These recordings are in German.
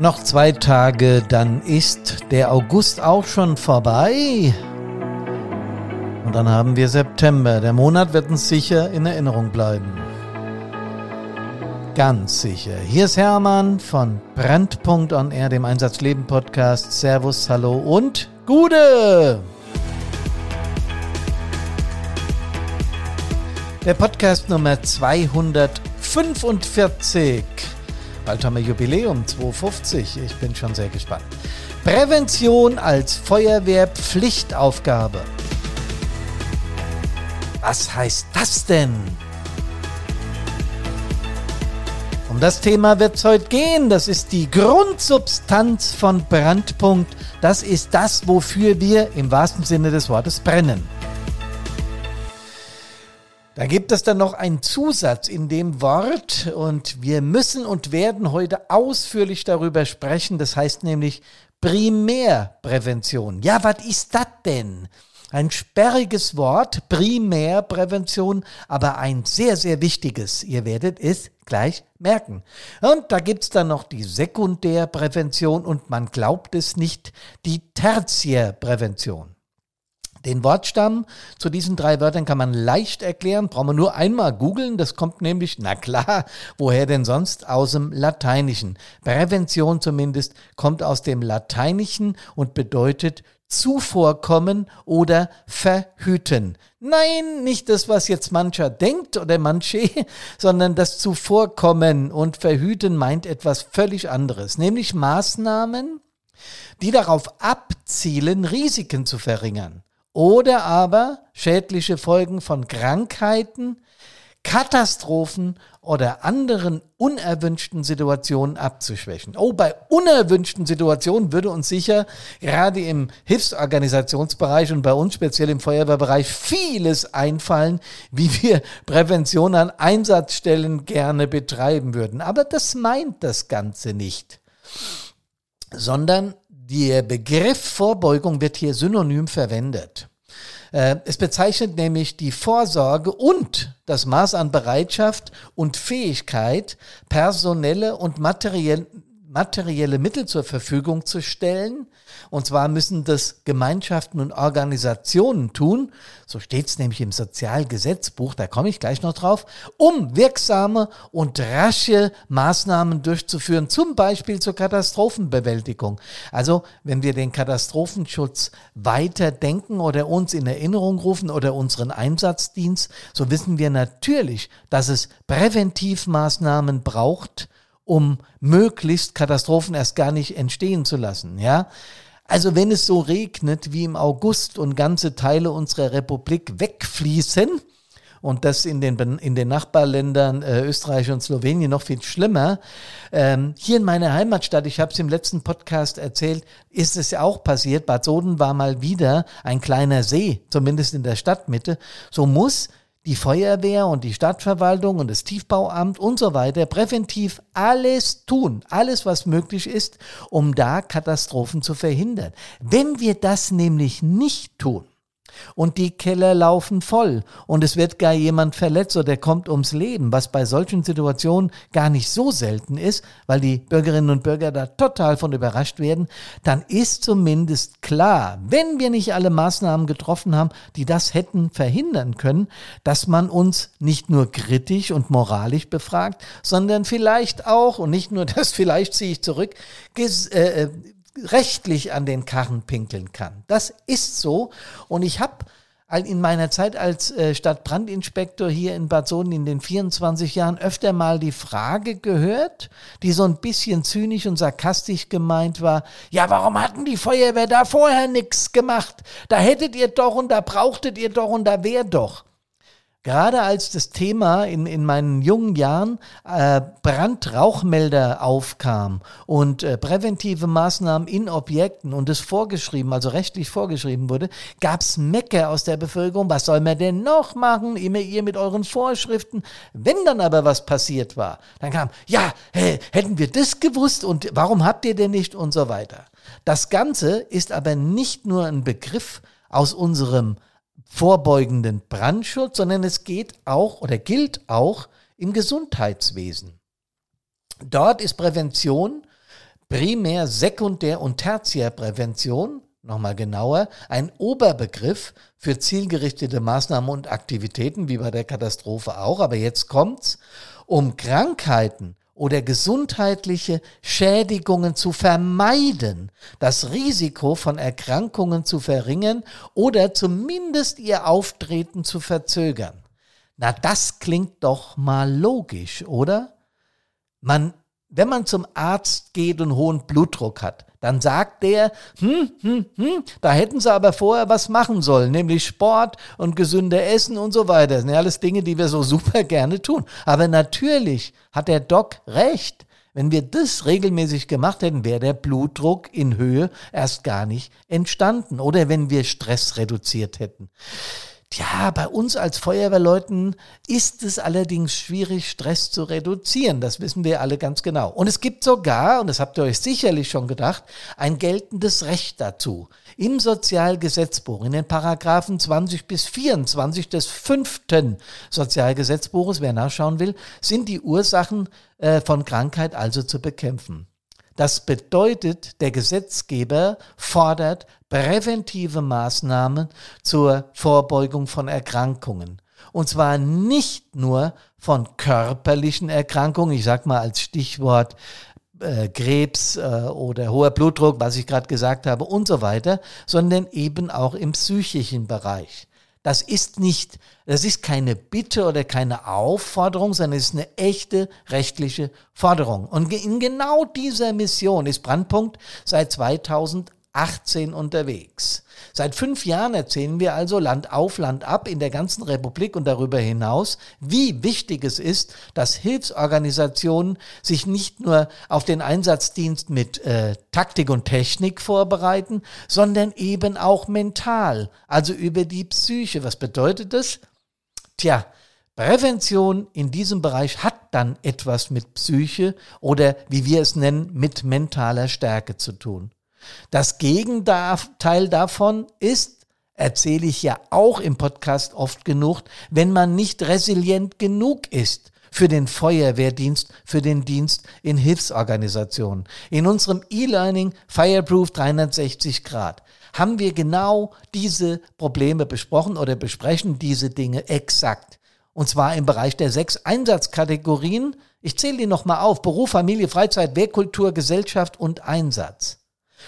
Noch zwei Tage, dann ist der August auch schon vorbei. Und dann haben wir September. Der Monat wird uns sicher in Erinnerung bleiben. Ganz sicher. Hier ist Hermann von Brandpunkt on Air, dem Einsatzleben Podcast. Servus, hallo und Gude! Der Podcast Nummer 245. Bald haben wir Jubiläum 250. Ich bin schon sehr gespannt. Prävention als Feuerwehrpflichtaufgabe. Was heißt das denn? Um das Thema wird es heute gehen. Das ist die Grundsubstanz von Brandpunkt. Das ist das, wofür wir im wahrsten Sinne des Wortes brennen. Da gibt es dann noch einen Zusatz in dem Wort und wir müssen und werden heute ausführlich darüber sprechen. Das heißt nämlich Primärprävention. Ja, was ist das denn? Ein sperriges Wort, Primärprävention, aber ein sehr, sehr wichtiges. Ihr werdet es gleich merken. Und da gibt's dann noch die Sekundärprävention und man glaubt es nicht, die Tertiärprävention. Den Wortstamm zu diesen drei Wörtern kann man leicht erklären, braucht man nur einmal googeln, das kommt nämlich, na klar, woher denn sonst? Aus dem Lateinischen. Prävention zumindest kommt aus dem Lateinischen und bedeutet zuvorkommen oder verhüten. Nein, nicht das, was jetzt mancher denkt oder manche, sondern das Zuvorkommen und verhüten meint etwas völlig anderes, nämlich Maßnahmen, die darauf abzielen, Risiken zu verringern oder aber schädliche Folgen von Krankheiten, Katastrophen oder anderen unerwünschten Situationen abzuschwächen. Oh, bei unerwünschten Situationen würde uns sicher gerade im Hilfsorganisationsbereich und bei uns speziell im Feuerwehrbereich vieles einfallen, wie wir Prävention an Einsatzstellen gerne betreiben würden. Aber das meint das Ganze nicht, sondern der Begriff Vorbeugung wird hier synonym verwendet. Äh, es bezeichnet nämlich die Vorsorge und das Maß an Bereitschaft und Fähigkeit, personelle und materielle materielle Mittel zur Verfügung zu stellen. Und zwar müssen das Gemeinschaften und Organisationen tun, so steht es nämlich im Sozialgesetzbuch, da komme ich gleich noch drauf, um wirksame und rasche Maßnahmen durchzuführen, zum Beispiel zur Katastrophenbewältigung. Also wenn wir den Katastrophenschutz weiter denken oder uns in Erinnerung rufen oder unseren Einsatzdienst, so wissen wir natürlich, dass es Präventivmaßnahmen braucht, um möglichst Katastrophen erst gar nicht entstehen zu lassen, ja. Also wenn es so regnet wie im August und ganze Teile unserer Republik wegfließen, und das in den, in den Nachbarländern äh, Österreich und Slowenien noch viel schlimmer. Ähm, hier in meiner Heimatstadt, ich habe es im letzten Podcast erzählt, ist es ja auch passiert. Bad Soden war mal wieder ein kleiner See, zumindest in der Stadtmitte. So muss die Feuerwehr und die Stadtverwaltung und das Tiefbauamt und so weiter präventiv alles tun, alles was möglich ist, um da Katastrophen zu verhindern. Wenn wir das nämlich nicht tun, und die Keller laufen voll. Und es wird gar jemand verletzt oder kommt ums Leben, was bei solchen Situationen gar nicht so selten ist, weil die Bürgerinnen und Bürger da total von überrascht werden, dann ist zumindest klar, wenn wir nicht alle Maßnahmen getroffen haben, die das hätten verhindern können, dass man uns nicht nur kritisch und moralisch befragt, sondern vielleicht auch, und nicht nur das, vielleicht ziehe ich zurück, äh, rechtlich an den Karren pinkeln kann. Das ist so. Und ich habe in meiner Zeit als äh, Stadtbrandinspektor hier in Bad Soden in den 24 Jahren öfter mal die Frage gehört, die so ein bisschen zynisch und sarkastisch gemeint war, ja, warum hatten die Feuerwehr da vorher nichts gemacht? Da hättet ihr doch und da brauchtet ihr doch und da wär doch. Gerade als das Thema in, in meinen jungen Jahren äh, Brandrauchmelder aufkam und äh, präventive Maßnahmen in Objekten und es vorgeschrieben, also rechtlich vorgeschrieben wurde, gab's Mecker aus der Bevölkerung, was soll man denn noch machen, immer ihr mit euren Vorschriften. Wenn dann aber was passiert war, dann kam, ja, hey, hätten wir das gewusst und warum habt ihr denn nicht und so weiter. Das Ganze ist aber nicht nur ein Begriff aus unserem vorbeugenden Brandschutz, sondern es geht auch oder gilt auch im Gesundheitswesen. Dort ist Prävention Primär-, Sekundär- und Tertiärprävention, nochmal genauer, ein Oberbegriff für zielgerichtete Maßnahmen und Aktivitäten, wie bei der Katastrophe auch. Aber jetzt kommt's, um Krankheiten oder gesundheitliche Schädigungen zu vermeiden, das Risiko von Erkrankungen zu verringern oder zumindest ihr Auftreten zu verzögern. Na, das klingt doch mal logisch, oder? Man, wenn man zum Arzt geht und hohen Blutdruck hat, dann sagt der, hm, hm, hm, da hätten sie aber vorher was machen sollen, nämlich Sport und gesünder Essen und so weiter. Das sind ja alles Dinge, die wir so super gerne tun. Aber natürlich hat der Doc recht. Wenn wir das regelmäßig gemacht hätten, wäre der Blutdruck in Höhe erst gar nicht entstanden. Oder wenn wir Stress reduziert hätten. Tja, bei uns als Feuerwehrleuten ist es allerdings schwierig, Stress zu reduzieren. Das wissen wir alle ganz genau. Und es gibt sogar, und das habt ihr euch sicherlich schon gedacht, ein geltendes Recht dazu. Im Sozialgesetzbuch, in den Paragraphen 20 bis 24 des fünften Sozialgesetzbuches, wer nachschauen will, sind die Ursachen äh, von Krankheit also zu bekämpfen. Das bedeutet, der Gesetzgeber fordert präventive Maßnahmen zur Vorbeugung von Erkrankungen. Und zwar nicht nur von körperlichen Erkrankungen, ich sage mal als Stichwort äh, Krebs äh, oder hoher Blutdruck, was ich gerade gesagt habe und so weiter, sondern eben auch im psychischen Bereich. Das ist nicht, das ist keine Bitte oder keine Aufforderung, sondern es ist eine echte rechtliche Forderung. Und in genau dieser Mission ist Brandpunkt seit 2018 unterwegs. Seit fünf Jahren erzählen wir also Land auf, Land ab in der ganzen Republik und darüber hinaus, wie wichtig es ist, dass Hilfsorganisationen sich nicht nur auf den Einsatzdienst mit äh, Taktik und Technik vorbereiten, sondern eben auch mental, also über die Psyche. Was bedeutet das? Tja, Prävention in diesem Bereich hat dann etwas mit Psyche oder, wie wir es nennen, mit mentaler Stärke zu tun. Das Gegenteil davon ist, erzähle ich ja auch im Podcast oft genug, wenn man nicht resilient genug ist für den Feuerwehrdienst, für den Dienst in Hilfsorganisationen. In unserem E-Learning Fireproof 360 Grad haben wir genau diese Probleme besprochen oder besprechen diese Dinge exakt. Und zwar im Bereich der sechs Einsatzkategorien. Ich zähle die nochmal auf. Beruf, Familie, Freizeit, Wehrkultur, Gesellschaft und Einsatz.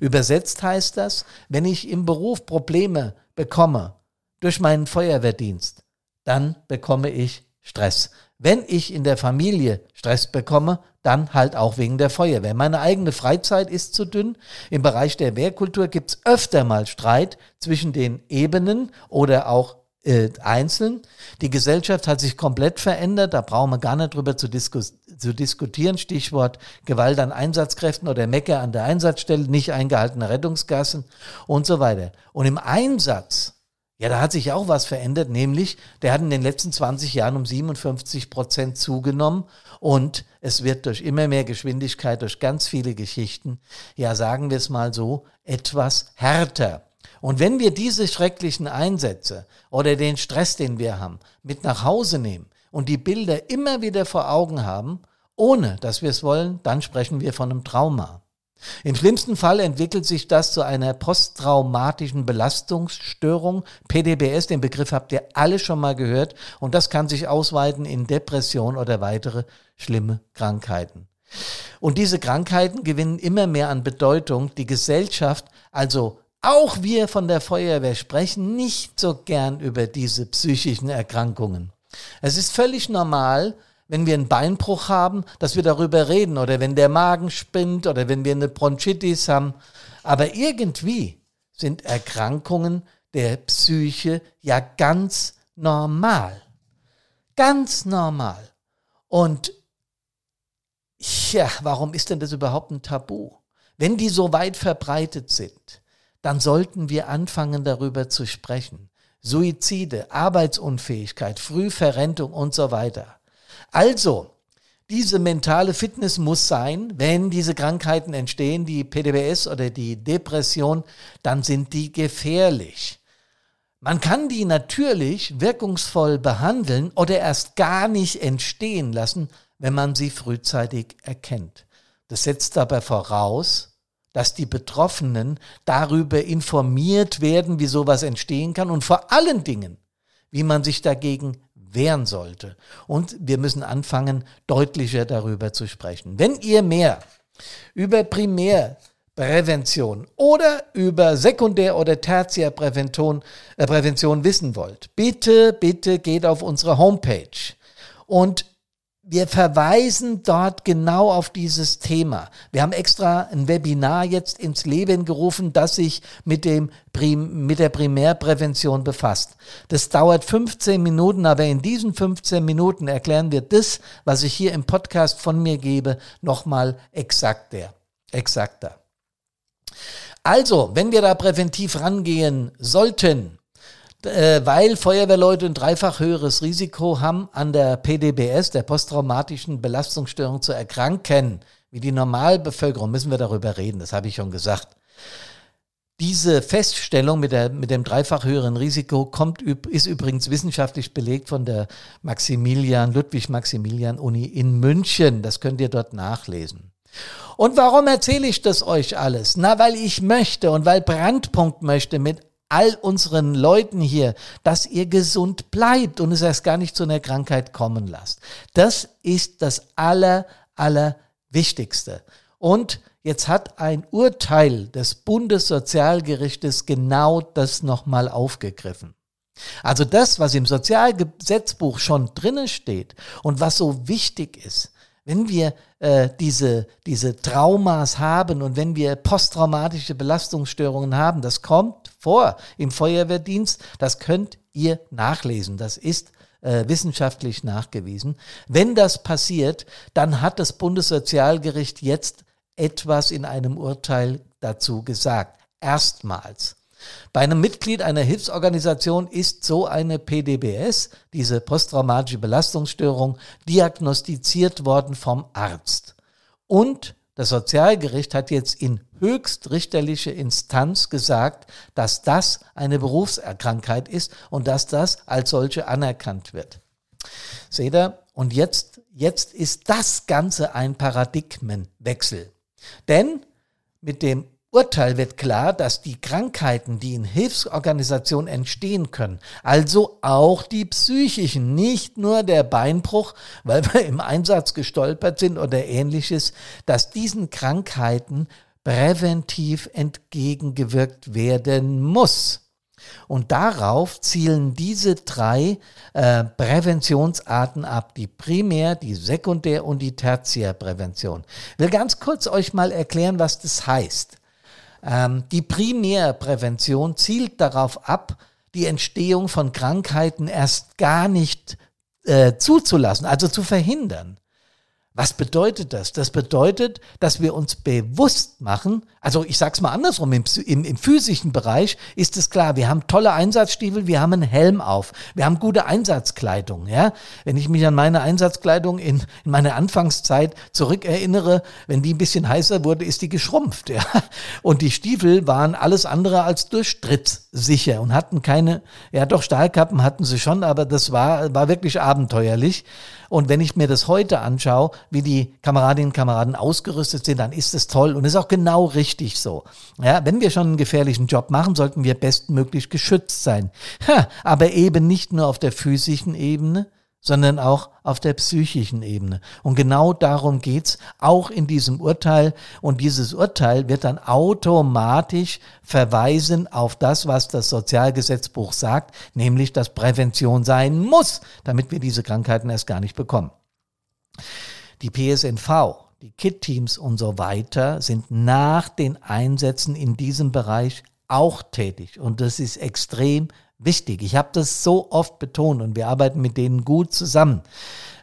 Übersetzt heißt das, wenn ich im Beruf Probleme bekomme durch meinen Feuerwehrdienst, dann bekomme ich Stress. Wenn ich in der Familie Stress bekomme, dann halt auch wegen der Feuerwehr. Meine eigene Freizeit ist zu dünn. Im Bereich der Wehrkultur gibt es öfter mal Streit zwischen den Ebenen oder auch äh, einzeln. Die Gesellschaft hat sich komplett verändert, da brauchen wir gar nicht drüber zu, diskus zu diskutieren. Stichwort Gewalt an Einsatzkräften oder Mecker an der Einsatzstelle, nicht eingehaltene Rettungsgassen und so weiter. Und im Einsatz, ja, da hat sich auch was verändert, nämlich der hat in den letzten 20 Jahren um 57 Prozent zugenommen und es wird durch immer mehr Geschwindigkeit, durch ganz viele Geschichten, ja, sagen wir es mal so, etwas härter. Und wenn wir diese schrecklichen Einsätze oder den Stress, den wir haben, mit nach Hause nehmen und die Bilder immer wieder vor Augen haben, ohne dass wir es wollen, dann sprechen wir von einem Trauma. Im schlimmsten Fall entwickelt sich das zu einer posttraumatischen Belastungsstörung. PDBS, den Begriff habt ihr alle schon mal gehört. Und das kann sich ausweiten in Depression oder weitere schlimme Krankheiten. Und diese Krankheiten gewinnen immer mehr an Bedeutung. Die Gesellschaft, also auch wir von der Feuerwehr sprechen nicht so gern über diese psychischen Erkrankungen. Es ist völlig normal, wenn wir einen Beinbruch haben, dass wir darüber reden oder wenn der Magen spinnt oder wenn wir eine Bronchitis haben. Aber irgendwie sind Erkrankungen der Psyche ja ganz normal. Ganz normal. Und ja, warum ist denn das überhaupt ein Tabu? Wenn die so weit verbreitet sind, dann sollten wir anfangen darüber zu sprechen. Suizide, Arbeitsunfähigkeit, Frühverrentung und so weiter. Also, diese mentale Fitness muss sein, wenn diese Krankheiten entstehen, die PDBS oder die Depression, dann sind die gefährlich. Man kann die natürlich wirkungsvoll behandeln oder erst gar nicht entstehen lassen, wenn man sie frühzeitig erkennt. Das setzt aber voraus, dass die Betroffenen darüber informiert werden, wie sowas entstehen kann und vor allen Dingen, wie man sich dagegen wehren sollte. Und wir müssen anfangen, deutlicher darüber zu sprechen. Wenn ihr mehr über Primärprävention oder über Sekundär- oder Tertiärprävention äh, wissen wollt, bitte, bitte geht auf unsere Homepage und wir verweisen dort genau auf dieses Thema. Wir haben extra ein Webinar jetzt ins Leben gerufen, das sich mit, dem Prim mit der Primärprävention befasst. Das dauert 15 Minuten, aber in diesen 15 Minuten erklären wir das, was ich hier im Podcast von mir gebe, nochmal exakter. exakter. Also, wenn wir da präventiv rangehen sollten, äh, weil Feuerwehrleute ein dreifach höheres Risiko haben, an der PDBS, der posttraumatischen Belastungsstörung, zu erkranken, wie die Normalbevölkerung, müssen wir darüber reden, das habe ich schon gesagt. Diese Feststellung mit, der, mit dem dreifach höheren Risiko kommt, ist übrigens wissenschaftlich belegt von der Maximilian, Ludwig-Maximilian-Uni in München. Das könnt ihr dort nachlesen. Und warum erzähle ich das euch alles? Na, weil ich möchte und weil Brandpunkt möchte mit all unseren Leuten hier, dass ihr gesund bleibt und es erst gar nicht zu einer Krankheit kommen lasst. Das ist das aller, aller Wichtigste. Und jetzt hat ein Urteil des Bundessozialgerichtes genau das nochmal aufgegriffen. Also das, was im Sozialgesetzbuch schon drinnen steht und was so wichtig ist, wenn wir äh, diese, diese Traumas haben und wenn wir posttraumatische Belastungsstörungen haben, das kommt vor im Feuerwehrdienst, das könnt ihr nachlesen. Das ist äh, wissenschaftlich nachgewiesen. Wenn das passiert, dann hat das Bundessozialgericht jetzt etwas in einem Urteil dazu gesagt. Erstmals. Bei einem Mitglied einer Hilfsorganisation ist so eine PDBS, diese posttraumatische Belastungsstörung, diagnostiziert worden vom Arzt. Und das Sozialgericht hat jetzt in höchstrichterliche Instanz gesagt, dass das eine Berufserkrankheit ist und dass das als solche anerkannt wird. Seht ihr? Und jetzt, jetzt ist das Ganze ein Paradigmenwechsel. Denn mit dem Urteil wird klar, dass die Krankheiten, die in Hilfsorganisationen entstehen können, also auch die psychischen, nicht nur der Beinbruch, weil wir im Einsatz gestolpert sind oder ähnliches, dass diesen Krankheiten präventiv entgegengewirkt werden muss. Und darauf zielen diese drei äh, Präventionsarten ab, die Primär-, die Sekundär- und die Tertiärprävention. Ich will ganz kurz euch mal erklären, was das heißt. Ähm, die Primärprävention zielt darauf ab, die Entstehung von Krankheiten erst gar nicht äh, zuzulassen, also zu verhindern. Was bedeutet das? Das bedeutet, dass wir uns bewusst machen, also ich sag's mal andersrum, im, im, im, physischen Bereich ist es klar, wir haben tolle Einsatzstiefel, wir haben einen Helm auf, wir haben gute Einsatzkleidung, ja. Wenn ich mich an meine Einsatzkleidung in, in meiner Anfangszeit zurückerinnere, wenn die ein bisschen heißer wurde, ist die geschrumpft, ja. Und die Stiefel waren alles andere als durchtrittssicher und hatten keine, ja doch Stahlkappen hatten sie schon, aber das war, war wirklich abenteuerlich. Und wenn ich mir das heute anschaue, wie die Kameradinnen und Kameraden ausgerüstet sind, dann ist es toll und ist auch genau richtig so. Ja, wenn wir schon einen gefährlichen Job machen, sollten wir bestmöglich geschützt sein. Ha, aber eben nicht nur auf der physischen Ebene, sondern auch auf der psychischen Ebene. Und genau darum geht's auch in diesem Urteil. Und dieses Urteil wird dann automatisch verweisen auf das, was das Sozialgesetzbuch sagt, nämlich, dass Prävention sein muss, damit wir diese Krankheiten erst gar nicht bekommen. Die PSNV, die KIT-Teams und so weiter sind nach den Einsätzen in diesem Bereich auch tätig. Und das ist extrem wichtig. Ich habe das so oft betont und wir arbeiten mit denen gut zusammen.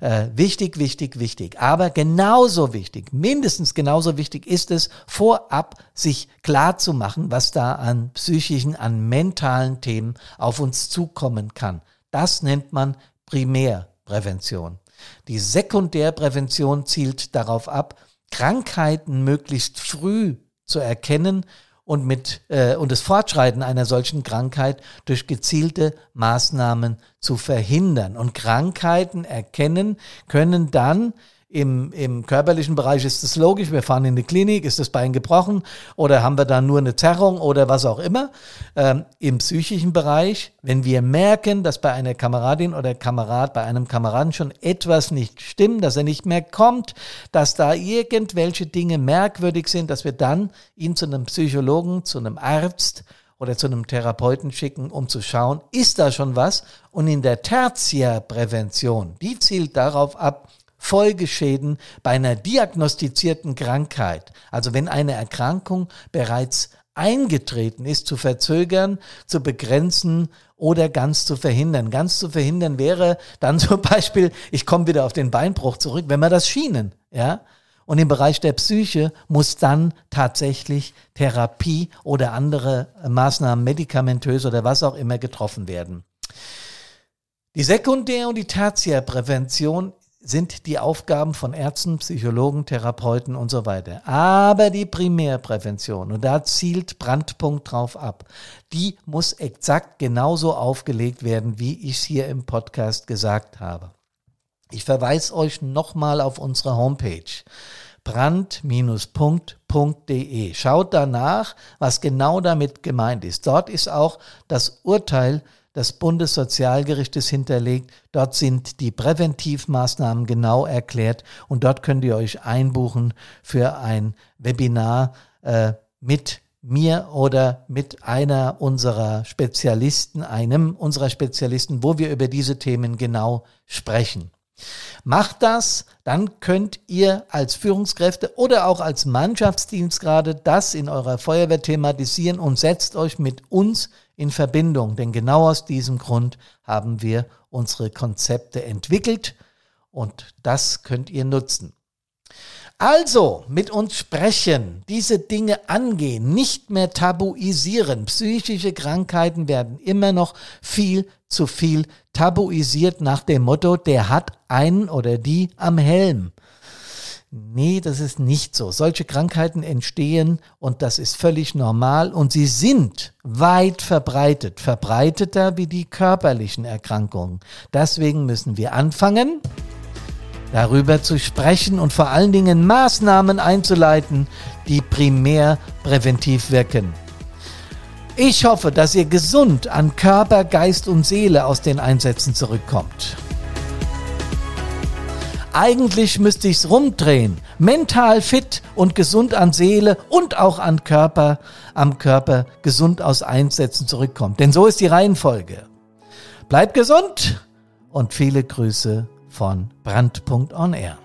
Äh, wichtig, wichtig, wichtig. Aber genauso wichtig, mindestens genauso wichtig ist es, vorab sich klar zu machen, was da an psychischen, an mentalen Themen auf uns zukommen kann. Das nennt man Primärprävention. Die Sekundärprävention zielt darauf ab, Krankheiten möglichst früh zu erkennen und, mit, äh, und das Fortschreiten einer solchen Krankheit durch gezielte Maßnahmen zu verhindern. Und Krankheiten erkennen können dann Im, Im körperlichen Bereich ist es logisch, wir fahren in die Klinik, ist das Bein gebrochen oder haben wir da nur eine Zerrung oder was auch immer. Ähm, Im psychischen Bereich, wenn wir merken, dass bei einer Kameradin oder Kamerad, bei einem Kameraden schon etwas nicht stimmt, dass er nicht mehr kommt, dass da irgendwelche Dinge merkwürdig sind, dass wir dann ihn zu einem Psychologen, zu einem Arzt oder zu einem Therapeuten schicken, um zu schauen, ist da schon was? Und in der Tertiärprävention, die zielt darauf ab, Folgeschäden bei einer diagnostizierten Krankheit, also wenn eine Erkrankung bereits eingetreten ist, zu verzögern, zu begrenzen oder ganz zu verhindern. Ganz zu verhindern wäre dann zum Beispiel, ich komme wieder auf den Beinbruch zurück, wenn wir das schienen, ja. Und im Bereich der Psyche muss dann tatsächlich Therapie oder andere Maßnahmen, medikamentös oder was auch immer getroffen werden. Die Sekundär- und die Tertiärprävention sind die Aufgaben von Ärzten, Psychologen, Therapeuten und so weiter. Aber die Primärprävention, und da zielt Brandpunkt drauf ab, die muss exakt genauso aufgelegt werden, wie ich es hier im Podcast gesagt habe. Ich verweise euch nochmal auf unsere Homepage brand-punkt.de. Schaut danach, was genau damit gemeint ist. Dort ist auch das Urteil des Bundessozialgerichtes hinterlegt. Dort sind die Präventivmaßnahmen genau erklärt und dort könnt ihr euch einbuchen für ein Webinar äh, mit mir oder mit einer unserer Spezialisten, einem unserer Spezialisten, wo wir über diese Themen genau sprechen. Macht das, dann könnt ihr als Führungskräfte oder auch als Mannschaftsdienstgrade das in eurer Feuerwehr thematisieren und setzt euch mit uns in Verbindung. Denn genau aus diesem Grund haben wir unsere Konzepte entwickelt und das könnt ihr nutzen. Also mit uns sprechen, diese Dinge angehen, nicht mehr tabuisieren. Psychische Krankheiten werden immer noch viel zu viel tabuisiert nach dem Motto, der hat einen oder die am Helm. Nee, das ist nicht so. Solche Krankheiten entstehen und das ist völlig normal und sie sind weit verbreitet, verbreiteter wie die körperlichen Erkrankungen. Deswegen müssen wir anfangen, darüber zu sprechen und vor allen Dingen Maßnahmen einzuleiten, die primär präventiv wirken. Ich hoffe, dass ihr gesund an Körper, Geist und Seele aus den Einsätzen zurückkommt. Eigentlich müsste ich es rumdrehen. Mental fit und gesund an Seele und auch an Körper, am Körper gesund aus Einsätzen zurückkommt. Denn so ist die Reihenfolge. Bleibt gesund und viele Grüße von Brandpunkt on Air.